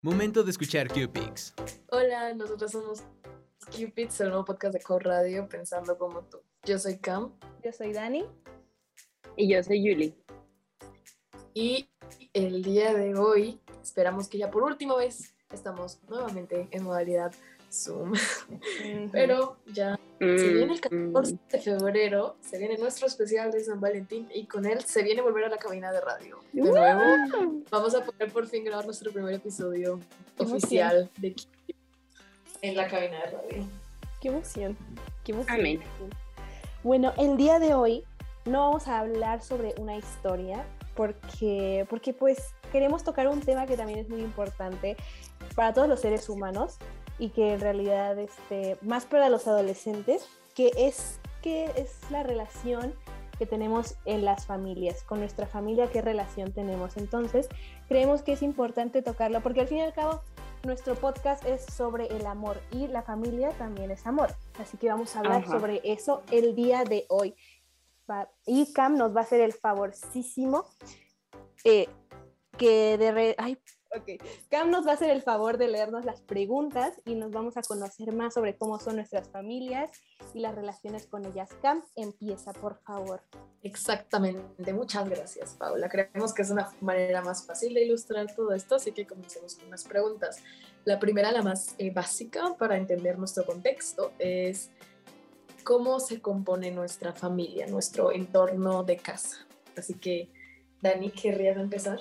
Momento de escuchar Cupids. Hola, nosotros somos Cupids, el nuevo podcast de Core Radio, pensando como tú. Yo soy Cam. Yo soy Dani. Y yo soy Yuli. Y el día de hoy, esperamos que ya por última vez estamos nuevamente en modalidad Zoom. Pero ya se viene el 14 Mm, de febrero, se viene nuestro especial de San Valentín y con él se viene volver a la cabina de radio. De nuevo, vamos a poder por fin grabar nuestro primer episodio oficial de en la cabina de radio. Qué emoción. Qué emoción. Amén. Bueno, el día de hoy no vamos a hablar sobre una historia porque, porque pues queremos tocar un tema que también es muy importante para todos los seres humanos y que en realidad este, más para los adolescentes, que es, que es la relación que tenemos en las familias, con nuestra familia, qué relación tenemos. Entonces, creemos que es importante tocarlo porque al fin y al cabo nuestro podcast es sobre el amor y la familia también es amor. Así que vamos a hablar Ajá. sobre eso el día de hoy. Y Cam nos va a hacer el favorcísimo eh, que de... re- Ay, ok. Cam nos va a hacer el favor de leernos las preguntas y nos vamos a conocer más sobre cómo son nuestras familias y las relaciones con ellas. Cam, empieza, por favor. Exactamente, muchas gracias Paula. Creemos que es una manera más fácil de ilustrar todo esto, así que comencemos con unas preguntas. La primera, la más eh, básica para entender nuestro contexto, es cómo se compone nuestra familia, nuestro entorno de casa. Así que, Dani, ¿querrías empezar?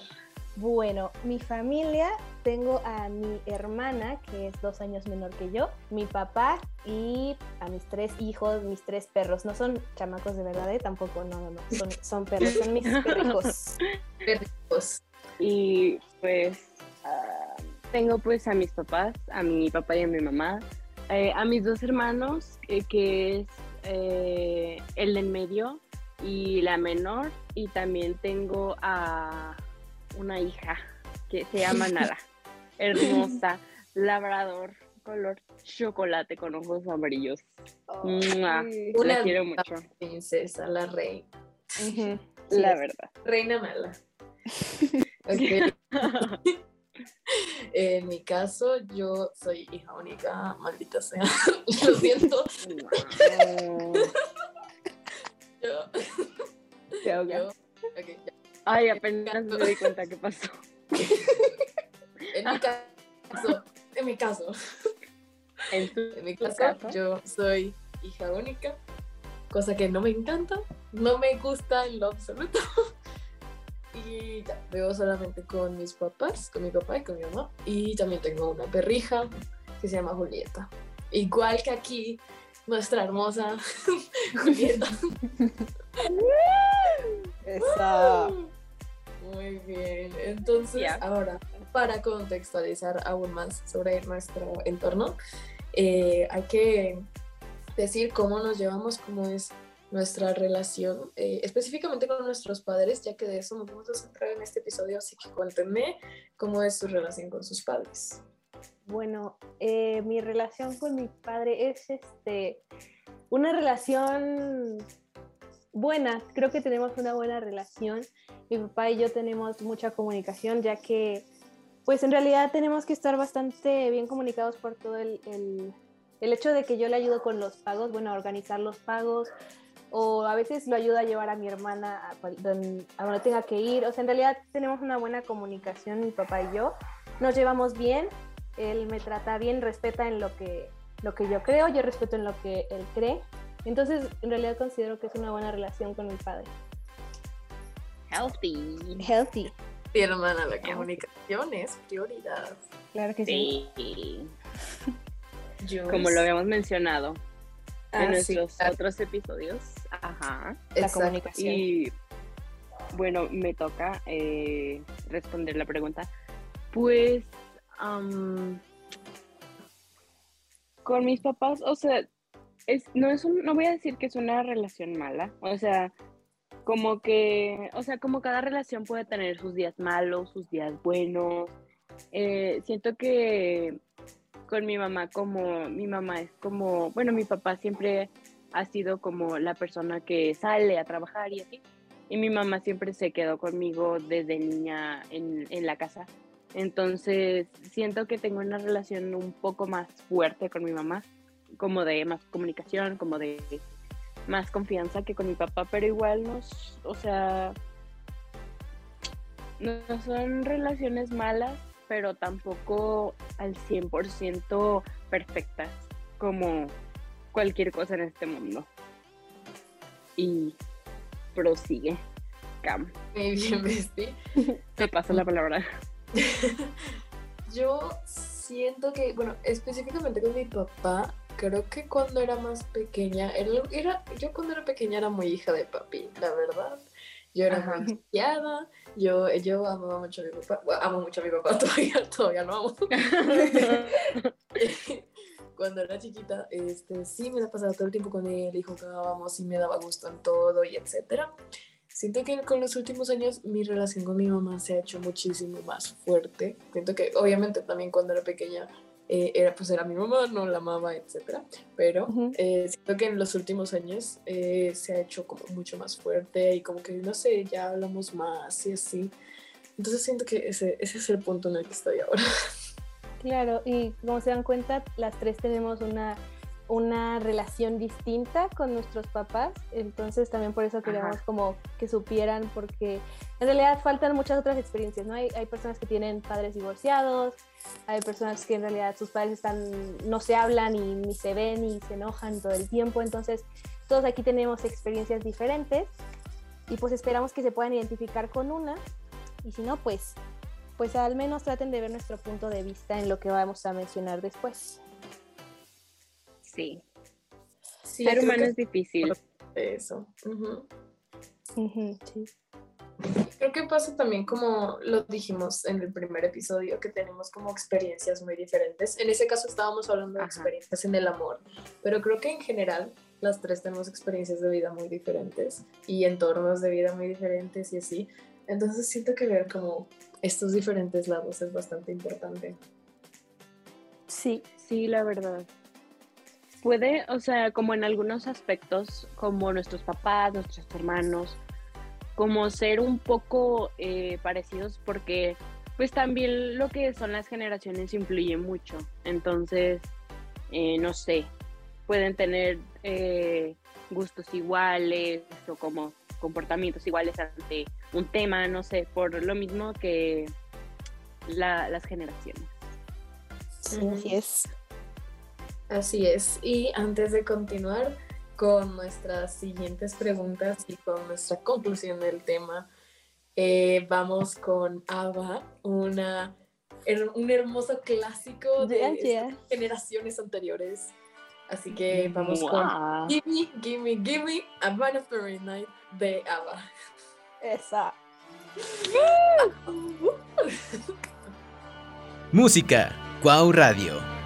Bueno, mi familia, tengo a mi hermana, que es dos años menor que yo, mi papá y a mis tres hijos, mis tres perros. No son chamacos de verdad, ¿eh? tampoco, no, no, no, son, son perros, son mis perrijos. Perritos. Y pues ah, tengo pues a mis papás, a mi papá y a mi mamá, eh, a mis dos hermanos, eh, que es eh, el del medio y la menor, y también tengo a una hija que se llama Nada, hermosa, labrador, color chocolate con ojos amarillos. La quiero mucho, princesa, la reina. La verdad. Reina mala. En mi caso, yo soy hija única, maldita sea. Lo siento. No. Yo, ya. Ay, apenas me di cuenta qué pasó. En mi caso, en mi caso, En tu, en mi caso, caso. yo soy hija única, cosa que no me encanta, no me gusta en lo absoluto. Y ya, vivo solamente con mis papás, con mi papá y con mi mamá. Y también tengo una perrija que se llama Julieta. Igual que aquí, nuestra hermosa Julieta. Eso. Muy bien. Entonces, ahora, para contextualizar aún más sobre nuestro entorno, eh, hay que decir cómo nos llevamos, cómo es nuestra relación, eh, específicamente con nuestros padres, ya que de eso nos vamos a centrar en este episodio, así que cuéntenme cómo es su relación con sus padres. Bueno, eh, mi relación con mi padre es este una relación buena. Creo que tenemos una buena relación. Mi papá y yo tenemos mucha comunicación, ya que, pues en realidad tenemos que estar bastante bien comunicados por todo el, el, hecho de que yo le ayudo con los pagos, bueno, a organizar los pagos, o a veces lo ayudo a llevar a mi hermana a, cual- don- a donde tenga que ir. O sea, en realidad tenemos una buena comunicación, mi papá y yo. Nos llevamos bien, él me trata bien, respeta en lo que, lo que yo creo, yo respeto en lo que él cree. Entonces, en realidad considero que es una buena relación con mi padre. Healthy. Healthy. Mi hermana, la comunicación es prioridad. Claro que Sí. Yo Como lo habíamos mencionado Ah, en sí, nuestros claro, otros episodios. Ajá. La exacto. comunicación. Y bueno, me toca eh, responder la pregunta. Pues am, con mis papás, o sea, es, no es un, no voy a decir que es una relación mala, o sea, como que, o sea, como cada relación puede tener sus días malos, sus días buenos. Eh, siento que con mi mamá, como mi mamá es como, bueno, mi papá siempre ha sido como la persona que sale a trabajar y así. Y mi mamá siempre se quedó conmigo desde niña en, en la casa. Entonces, siento que tengo una relación un poco más fuerte con mi mamá, como de más comunicación, como de más confianza que con mi papá, pero igual nos, o sea, no son relaciones malas, pero tampoco al 100% perfectas, como cualquier cosa en este mundo. Y prosigue, Cam. Muy bien, Besti. Te paso la palabra. Yo siento que, bueno, específicamente con mi papá, creo que cuando era más pequeña, era, yo cuando era pequeña era muy hija de papi, la verdad. Yo era muy chiqueada, yo, yo amaba mucho a mi papá, amo mucho a mi papá, todavía, todavía lo amo. cuando era chiquita, este, sí me la pasaba todo el tiempo con él y jugábamos y me daba gusto en todo y etcétera. Siento que con los últimos años mi relación con mi mamá se ha hecho muchísimo más fuerte. Siento que obviamente también cuando era pequeña eh, era pues era mi mamá, no la amaba, etcétera. Pero eh, siento que en los últimos años eh, se ha hecho como mucho más fuerte y como que no sé, ya hablamos más y así. Entonces siento que ese, ese es el punto en el que estoy ahora. Claro, y como se dan cuenta, las tres tenemos una una relación distinta con nuestros papás, entonces también por eso queríamos como que supieran, porque en realidad faltan muchas otras experiencias, ¿no? Hay, hay, personas que tienen padres divorciados, hay personas que en realidad sus padres están, no se hablan y ni se ven y se enojan todo el tiempo, entonces todos aquí tenemos experiencias diferentes y pues esperamos que se puedan identificar con una y si no, pues, pues al menos traten de ver nuestro punto de vista en lo que vamos a mencionar después. Sí. Ser humano es difícil. Eso. Creo que pasa también como lo dijimos en el primer episodio, que tenemos como experiencias muy diferentes. En ese caso estábamos hablando de experiencias en el amor, pero creo que en general las tres tenemos experiencias de vida muy diferentes y entornos de vida muy diferentes y así. Entonces siento que ver como estos diferentes lados es bastante importante. Sí, sí, la verdad puede, o sea, como en algunos aspectos, como nuestros papás, nuestros hermanos, como ser un poco eh, parecidos porque pues también lo que son las generaciones influye mucho. Entonces, eh, no sé, pueden tener eh, gustos iguales o como comportamientos iguales ante un tema, no sé, por lo mismo que las generaciones. Sí, así es. Así es. Y antes de continuar con nuestras siguientes preguntas y con nuestra conclusión del tema, eh, vamos con Ava, una, un hermoso clásico de generaciones anteriores. Así que vamos con Gimme, Gimme, Gimme, A Man of the Night de Ava. Esa. Música, Cuau Radio.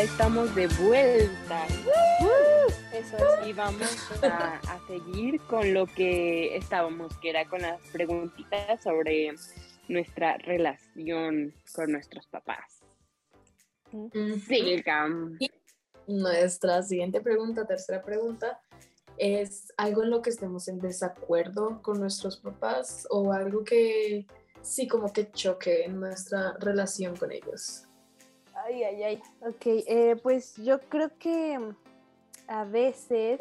Ya estamos de vuelta. Eso es. Y vamos a, a seguir con lo que estábamos, que era con las preguntitas sobre nuestra relación con nuestros papás. Sí, Cam. Nuestra siguiente pregunta, tercera pregunta, es algo en lo que estemos en desacuerdo con nuestros papás o algo que sí como que choque en nuestra relación con ellos. Ay, ay, ay. Ok, eh, pues yo creo que a veces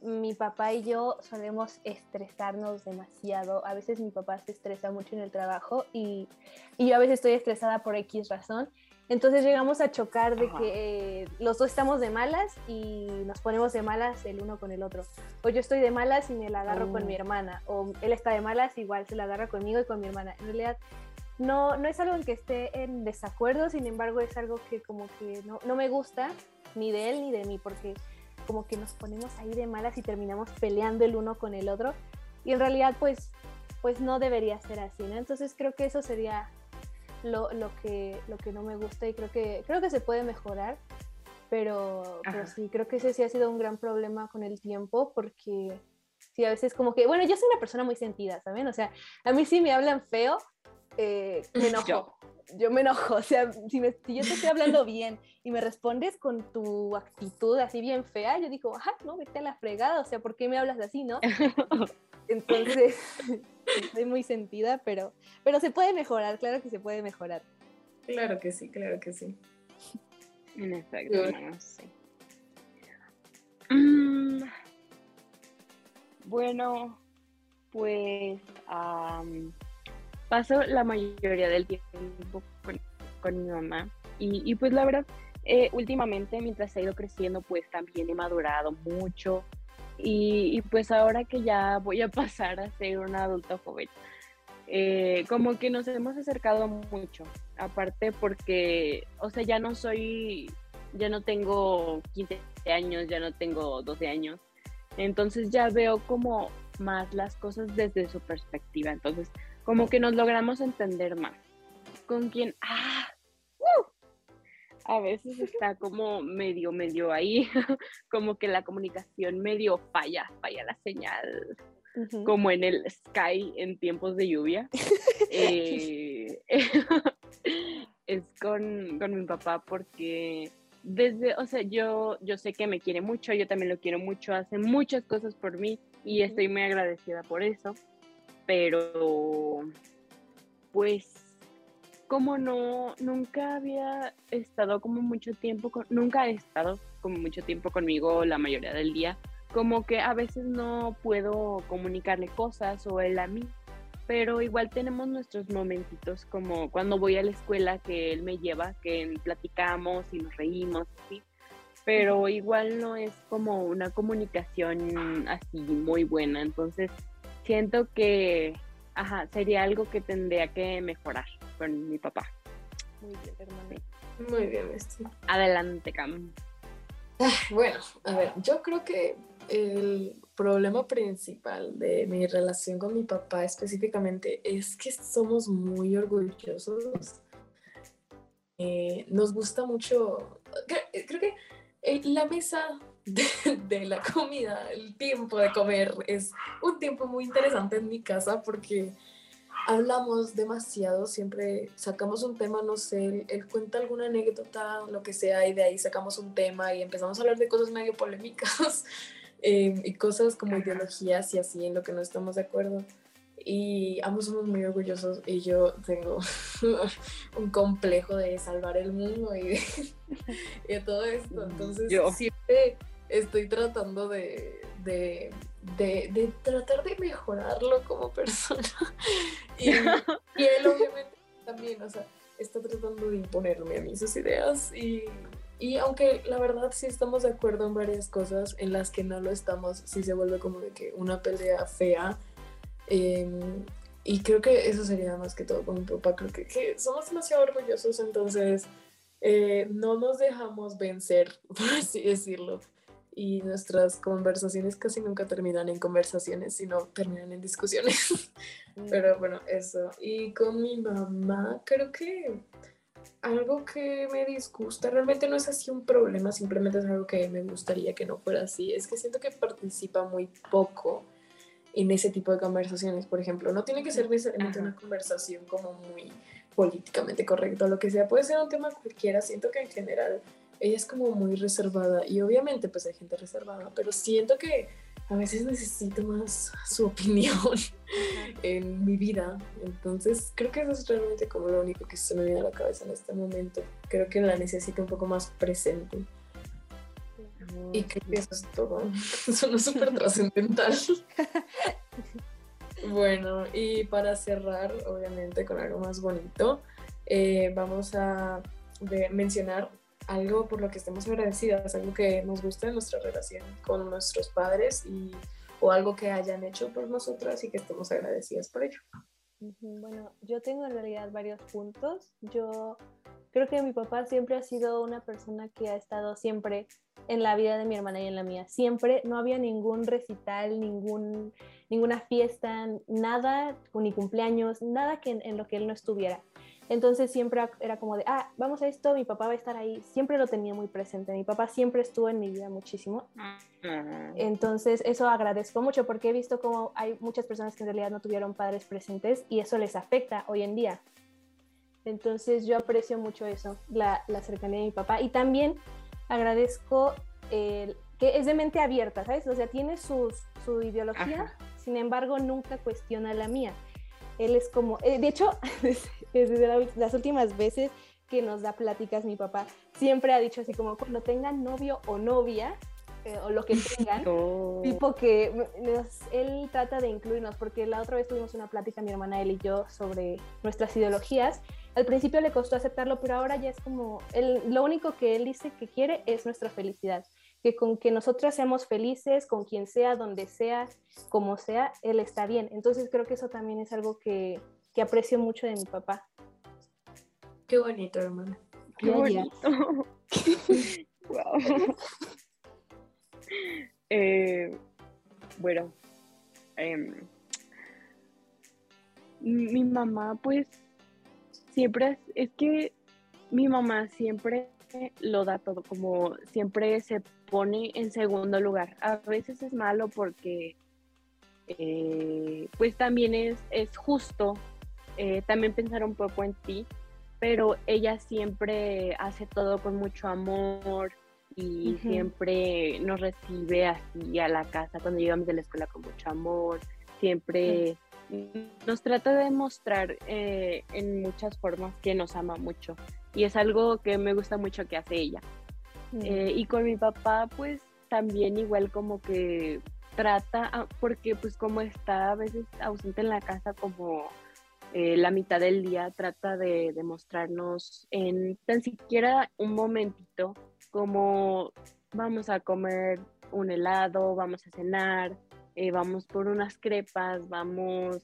mi papá y yo solemos estresarnos demasiado. A veces mi papá se estresa mucho en el trabajo y, y yo a veces estoy estresada por X razón. Entonces llegamos a chocar de Ajá. que eh, los dos estamos de malas y nos ponemos de malas el uno con el otro. O yo estoy de malas y me la agarro con Oh. mi hermana. O él está de malas, igual se la agarra conmigo y con mi hermana. En realidad no, no es algo en que esté en desacuerdo, sin embargo es algo que como que no, no me gusta, ni de él ni de mí, porque como que nos ponemos ahí de malas y terminamos peleando el uno con el otro. Y en realidad pues, pues no debería ser así, ¿no? Entonces creo que eso sería lo, lo que, lo que no me gusta y creo que, creo que se puede mejorar. Pero, pero sí, creo que ese sí ha sido un gran problema con el tiempo porque sí, a veces como que, bueno, yo soy una persona muy sentida, ¿saben? O sea, a mí sí me hablan feo, eh, me enojo. Yo. Yo. me enojo, o sea, si, me- si yo te estoy hablando bien y me respondes con tu actitud así bien fea, yo digo, ah, no, vete a la fregada, o sea, ¿por qué me hablas así, no? Entonces, soy muy sentida, pero, pero se puede mejorar, claro que se puede mejorar. Claro que sí, claro que sí. En efecto, no sé. Mm, bueno, pues paso la mayoría del tiempo con, con mi mamá. Y, y pues la verdad, eh, últimamente mientras he ido creciendo, pues también he madurado mucho. Y, y, pues ahora que ya voy a pasar a ser un adulto joven, eh, como que nos hemos acercado mucho, aparte porque, o sea, ya no soy, ya no tengo 15 años, ya no tengo 12 años, entonces ya veo como más las cosas desde su perspectiva, entonces como que nos logramos entender más. Con quien, ah, ¡uh! a veces está como medio, medio ahí, como que la comunicación medio falla, falla la señal, como en el sky en tiempos de lluvia. Eh, es con, con mi papá porque desde, o sea, yo, yo sé que me quiere mucho, yo también lo quiero mucho, hace muchas cosas por mí y estoy muy agradecida por eso, pero pues como no, nunca había estado como mucho tiempo, con, nunca he estado como mucho tiempo conmigo la mayoría del día, como que a veces no puedo comunicarle cosas o él a mí, pero igual tenemos nuestros momentitos como cuando voy a la escuela que él me lleva, que platicamos y nos reímos, ¿sí? pero igual no es como una comunicación así muy buena, entonces siento que ajá, sería algo que tendría que mejorar con mi papá. Muy bien, hermano. Muy bien, Esti. Adelante, Cam. Bueno, a ver, yo creo que el problema principal de mi relación con mi papá específicamente es que somos muy orgullosos. Eh, nos gusta mucho, creo, creo que eh, la mesa de, de la comida, el tiempo de comer es un tiempo muy interesante en mi casa porque hablamos demasiado, siempre sacamos un tema, no sé, él, él, cuenta alguna anécdota, lo que sea, y de ahí sacamos un tema y empezamos a hablar de cosas medio polémicas eh, y cosas como ideologías y así en lo que no estamos de acuerdo. Y ambos somos muy orgullosos y yo tengo un complejo de salvar el mundo y de, y de todo esto. Entonces Yo. siempre estoy tratando de, de, de, tratar de mejorarlo como persona. Y, él obviamente también, o sea, está tratando de imponerme a mí sus ideas. Y, y aunque la verdad sí estamos de acuerdo en varias cosas, en las que no lo estamos, sí se vuelve como de que una pelea fea. Eh, y creo que eso sería más que todo con mi papá. Creo que, que somos demasiado orgullosos, entonces eh, no nos dejamos vencer, por así decirlo y nuestras conversaciones casi nunca terminan en conversaciones, sino terminan en discusiones. Pero bueno, eso. Y con mi mamá, creo que algo que me disgusta, realmente no es así un problema, simplemente es algo que me gustaría que no fuera así, es que siento que participa muy poco en ese tipo de conversaciones, por ejemplo, no tiene que ser necesariamente una conversación como muy políticamente correcta, lo que sea, puede ser un tema cualquiera, siento que en general ella es como muy reservada y obviamente pues hay gente reservada, pero siento que a veces necesito más su opinión en mi vida. Entonces creo que eso es realmente como lo único que se me viene a la cabeza en este momento. Creo que la necesito un poco más presente. Y creo que eso es todo. Suena súper trascendental. bueno, y para cerrar, obviamente, con algo más bonito, eh, vamos a mencionar algo por lo que estemos agradecidas, algo que nos guste de nuestra relación con nuestros padres y, o algo que hayan hecho por nosotras y que estemos agradecidas por ello. Bueno, yo tengo en realidad varios puntos. Yo creo que mi papá siempre ha sido una persona que ha estado siempre en la vida de mi hermana y en la mía. Siempre no había ningún recital, ningún, ninguna fiesta, nada, ni cumpleaños, nada que en lo que él no estuviera. Entonces siempre era como de, ah, vamos a esto, mi papá va a estar ahí. Siempre lo tenía muy presente. Mi papá siempre estuvo en mi vida muchísimo. Entonces eso agradezco mucho porque he visto como hay muchas personas que en realidad no tuvieron padres presentes y eso les afecta hoy en día. Entonces yo aprecio mucho eso, la, cercanía de mi papá. Y también agradezco el, que es de mente abierta, ¿sabes? O sea, tiene su ideología, sin embargo nunca cuestiona la mía. Él es como, eh, de hecho, desde las últimas veces que nos da pláticas mi papá, siempre ha dicho así como cuando tengan novio o novia, eh, o lo que tengan, tipo que él trata de incluirnos, porque la otra vez tuvimos una plática mi hermana, él y yo, sobre nuestras ideologías. Al principio le costó aceptarlo, pero ahora ya es como, él, lo único que él dice que quiere es nuestra felicidad que con que nosotras seamos felices, con quien sea, donde sea, como sea, él está bien. Entonces creo que eso también es algo que, que aprecio mucho de mi papá. Qué bonito, hermano. Qué bonito. wow. Eh, bueno, em, mi mamá pues siempre es, es que mi mamá siempre lo da todo, como siempre se pone en segundo lugar. A veces es malo porque eh, pues también es, es justo eh, también pensar un poco en ti, pero ella siempre hace todo con mucho amor y siempre nos recibe así a la casa cuando llegamos de la escuela con mucho amor, siempre nos trata de mostrar eh, en muchas formas que nos ama mucho y es algo que me gusta mucho que hace ella. Mm. Eh, y con mi papá, pues también igual como que trata, ah, porque pues como está a veces ausente en la casa como eh, la mitad del día, trata de demostrarnos en tan siquiera un momentito como vamos a comer un helado, vamos a cenar, eh, vamos por unas crepas, vamos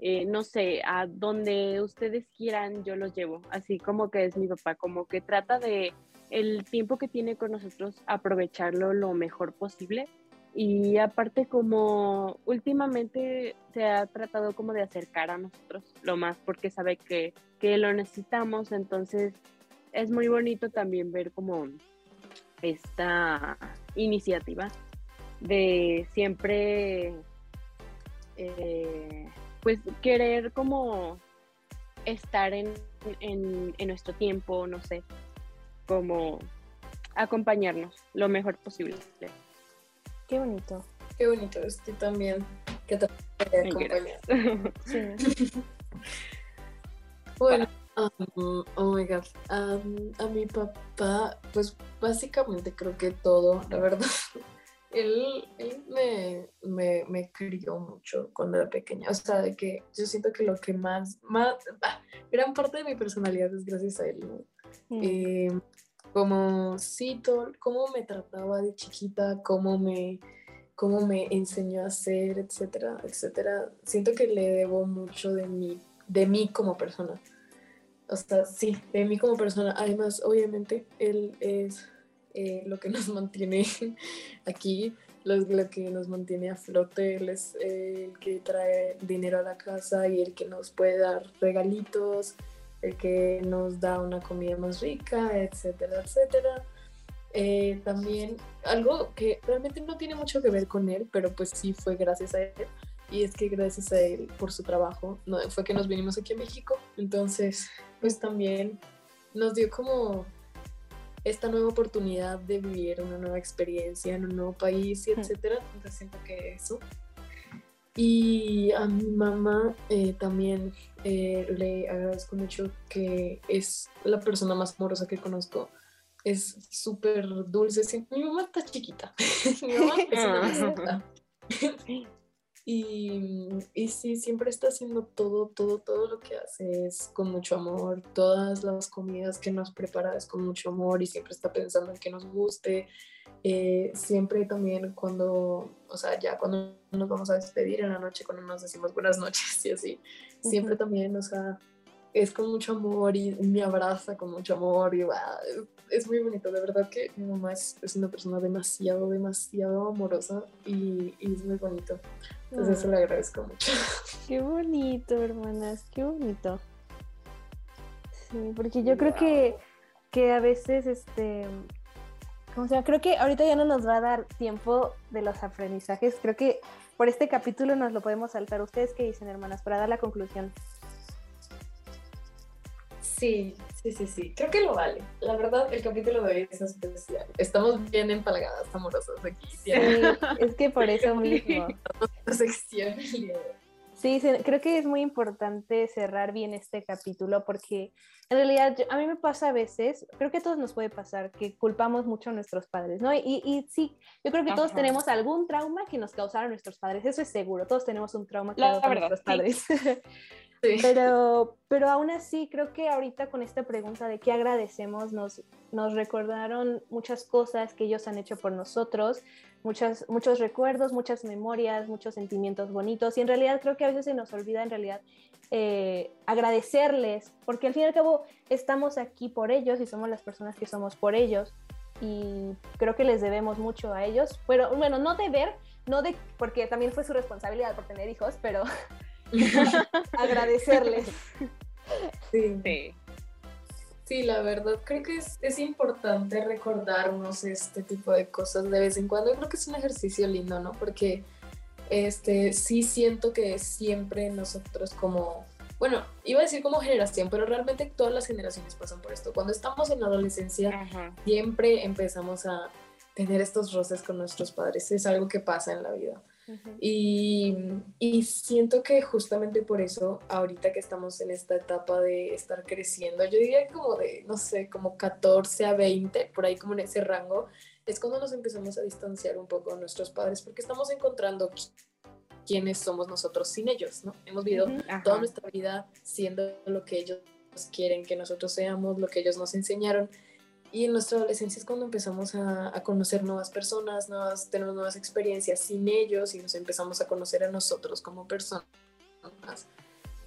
eh, no sé, a donde ustedes quieran, yo los llevo. Así como que es mi papá, como que trata de el tiempo que tiene con nosotros aprovecharlo lo mejor posible. Y aparte como últimamente se ha tratado como de acercar a nosotros lo más porque sabe que, que lo necesitamos, entonces es muy bonito también ver como esta iniciativa de siempre eh, pues querer como estar en, nuestro tiempo, no sé, como acompañarnos lo mejor posible. Qué bonito. Qué bonito, estoy también que te. Sí. bueno, um, oh my god, um, a mi papá, pues básicamente creo que todo, la verdad él, me, me, crió mucho cuando era pequeña. O sea, de que yo siento que lo que más, más ah, gran parte de mi personalidad es gracias a él. Mm. Eh, como sí, cómo me trataba de chiquita, cómo me, cómo me enseñó a hacer, etcétera, etcétera. Siento que le debo mucho de mí, de mí como persona. O sea, sí, de mí como persona. Además, obviamente, él es eh, lo que nos mantiene aquí, lo, que nos mantiene a flote, él es eh, el que trae dinero a la casa y el que nos puede dar regalitos el que nos da una comida más rica, etcétera, etcétera. Eh, también algo que realmente no tiene mucho que ver con él, pero pues sí fue gracias a él. Y es que gracias a él por su trabajo no, fue que nos vinimos aquí a México. Entonces, pues también nos dio como esta nueva oportunidad de vivir una nueva experiencia en un nuevo país y etcétera. Entonces siento que eso. Y a mi mamá eh, también eh, le agradezco mucho que es la persona más amorosa que conozco. Es súper dulce. Mi mamá está chiquita. mi mamá es una Y, y, sí, siempre está haciendo todo, todo, todo lo que hace es con mucho amor. Todas las comidas que nos prepara es con mucho amor y siempre está pensando en que nos guste. Eh, siempre también cuando, o sea, ya cuando nos vamos a despedir en la noche, cuando nos decimos buenas noches y así, siempre también, o sea, es con mucho amor y me abraza con mucho amor y es muy bonito, de verdad que mi mamá es, es una persona demasiado, demasiado amorosa y, y es muy bonito. Entonces eso le agradezco mucho. Qué bonito, hermanas, qué bonito. Sí, porque yo creo que, que a veces, este, Creo que ahorita ya no nos va a dar tiempo de los aprendizajes. Creo que por este capítulo nos lo podemos saltar. ¿Ustedes qué dicen, hermanas? Para dar la conclusión. Sí, sí, sí, sí. Creo que lo vale. La verdad, el capítulo de hoy es especial. Estamos bien empalagadas, amorosas aquí. Sí, es que por eso mismo. sección Sí, creo que es muy importante cerrar bien este capítulo porque en realidad a mí me pasa a veces, creo que a todos nos puede pasar, que culpamos mucho a nuestros padres, ¿no? Y, y sí, yo creo que todos tenemos algún trauma que nos causaron nuestros padres, eso es seguro, todos tenemos un trauma que nos nuestros padres. Pero, pero aún así, creo que ahorita con esta pregunta de qué agradecemos, nos, nos recordaron muchas cosas que ellos han hecho por nosotros, muchas, muchos recuerdos, muchas memorias, muchos sentimientos bonitos. Y en realidad creo que a veces se nos olvida en realidad eh, agradecerles, porque al fin y al cabo estamos aquí por ellos y somos las personas que somos por ellos. Y creo que les debemos mucho a ellos. Pero bueno, no deber, no de, porque también fue su responsabilidad por tener hijos, pero agradecerles. Sí. sí. La verdad, creo que es, es, importante recordarnos este tipo de cosas de vez en cuando. Creo que es un ejercicio lindo, ¿no? Porque este, sí siento que siempre nosotros como, bueno, iba a decir como generación, pero realmente todas las generaciones pasan por esto. Cuando estamos en la adolescencia, siempre empezamos a tener estos roces con nuestros padres. Es algo que pasa en la vida y, y, siento que justamente por eso, ahorita que estamos en esta etapa de estar creciendo, yo diría como de, no sé, como 14 a 20, por ahí como en ese rango, es cuando nos empezamos a distanciar un poco de nuestros padres, porque estamos encontrando quiénes somos nosotros sin ellos, ¿no? Hemos vivido toda nuestra vida siendo lo que ellos quieren que nosotros seamos, lo que ellos nos enseñaron y en nuestra adolescencia es cuando empezamos a, a, conocer nuevas personas, nuevas, tenemos nuevas experiencias sin ellos y nos empezamos a conocer a nosotros como personas.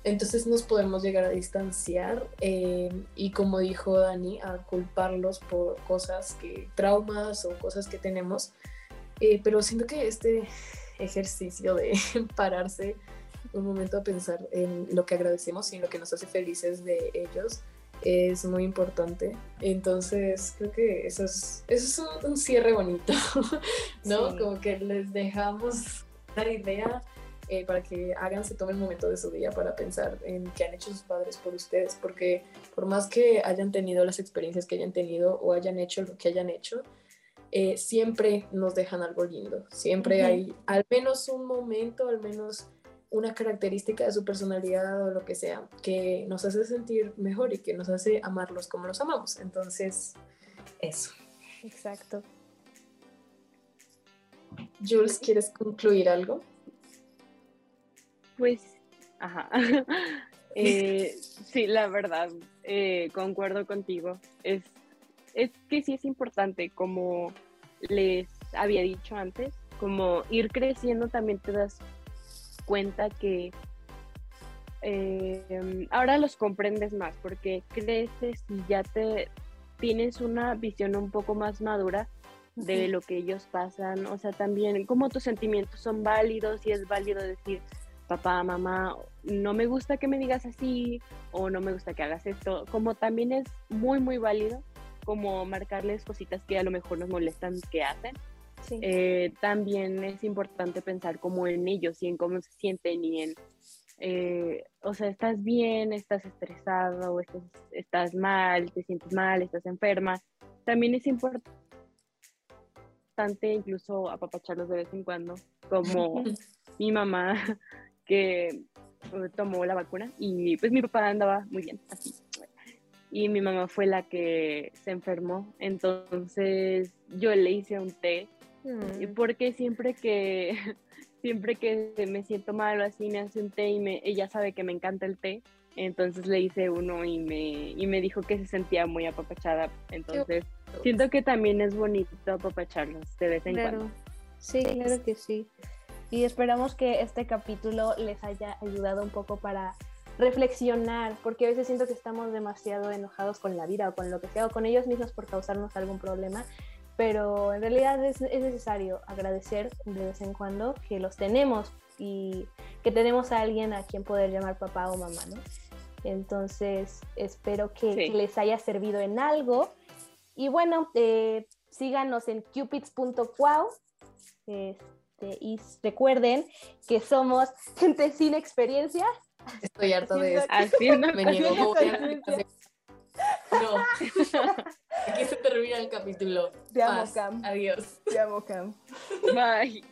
Entonces nos podemos llegar a distanciar eh, y como dijo Dani, a culparlos por cosas que, traumas o cosas que tenemos. Eh, pero siento que este ejercicio de pararse un momento a pensar en lo que agradecemos y en lo que nos hace felices de ellos, es muy importante. Entonces, creo que eso es, eso es un, cierre bonito, ¿no? Como que les dejamos dar idea eh, para que hagan, se tomen el momento de su día para pensar en qué han hecho sus padres por ustedes, porque por más que hayan tenido las experiencias que hayan tenido o hayan hecho lo que hayan hecho, eh, siempre nos dejan algo lindo, siempre hay al menos un momento, al menos una característica de su personalidad o lo que sea, que nos hace sentir mejor y que nos hace amarlos como los amamos. Entonces, eso. Exacto. Jules, ¿quieres concluir algo? Pues, ajá. Eh, sí, la verdad, eh, concuerdo contigo. Es, es que sí es importante, como les había dicho antes, como ir creciendo también te das cuenta que eh, ahora los comprendes más porque creces y ya te tienes una visión un poco más madura de lo que ellos pasan, o sea, también cómo tus sentimientos son válidos y es válido decir, papá, mamá, no me gusta que me digas así o no me gusta que hagas esto, como también es muy, muy válido como marcarles cositas que a lo mejor nos molestan que hacen. Eh, también es importante pensar como en ellos y en cómo se sienten y en, eh, o sea, estás bien, estás estresado, estás, estás mal, te sientes mal, estás enferma. También es importante incluso apapacharlos de vez en cuando, como mi mamá que eh, tomó la vacuna y pues mi papá andaba muy bien, así. Y mi mamá fue la que se enfermó, entonces yo le hice un té, mm. porque siempre que, siempre que me siento mal o así, me hace un té y me, ella sabe que me encanta el té, entonces le hice uno y me, y me dijo que se sentía muy apapachada, entonces siento que también es bonito apapacharlos de vez en cuando. Sí, claro que sí. Y esperamos que este capítulo les haya ayudado un poco para reflexionar, porque a veces siento que estamos demasiado enojados con la vida o con lo que sea, o con ellos mismos por causarnos algún problema, pero en realidad es, es necesario agradecer de vez en cuando que los tenemos y que tenemos a alguien a quien poder llamar papá o mamá, ¿no? Entonces, espero que, les haya servido en algo. Y bueno, eh, síganos en cupids.wow. Este, y recuerden que somos gente sin experiencia. Estoy harto de eso. Me niego. No. Aquí se termina el capítulo. Te amo, Cam. Adiós. Te amo, Cam. Bye.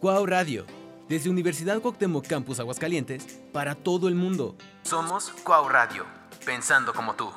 Cuau Radio. Desde Universidad Cuauhtémoc Campus Aguascalientes para todo el mundo. Somos Cuau Radio. Pensando como tú.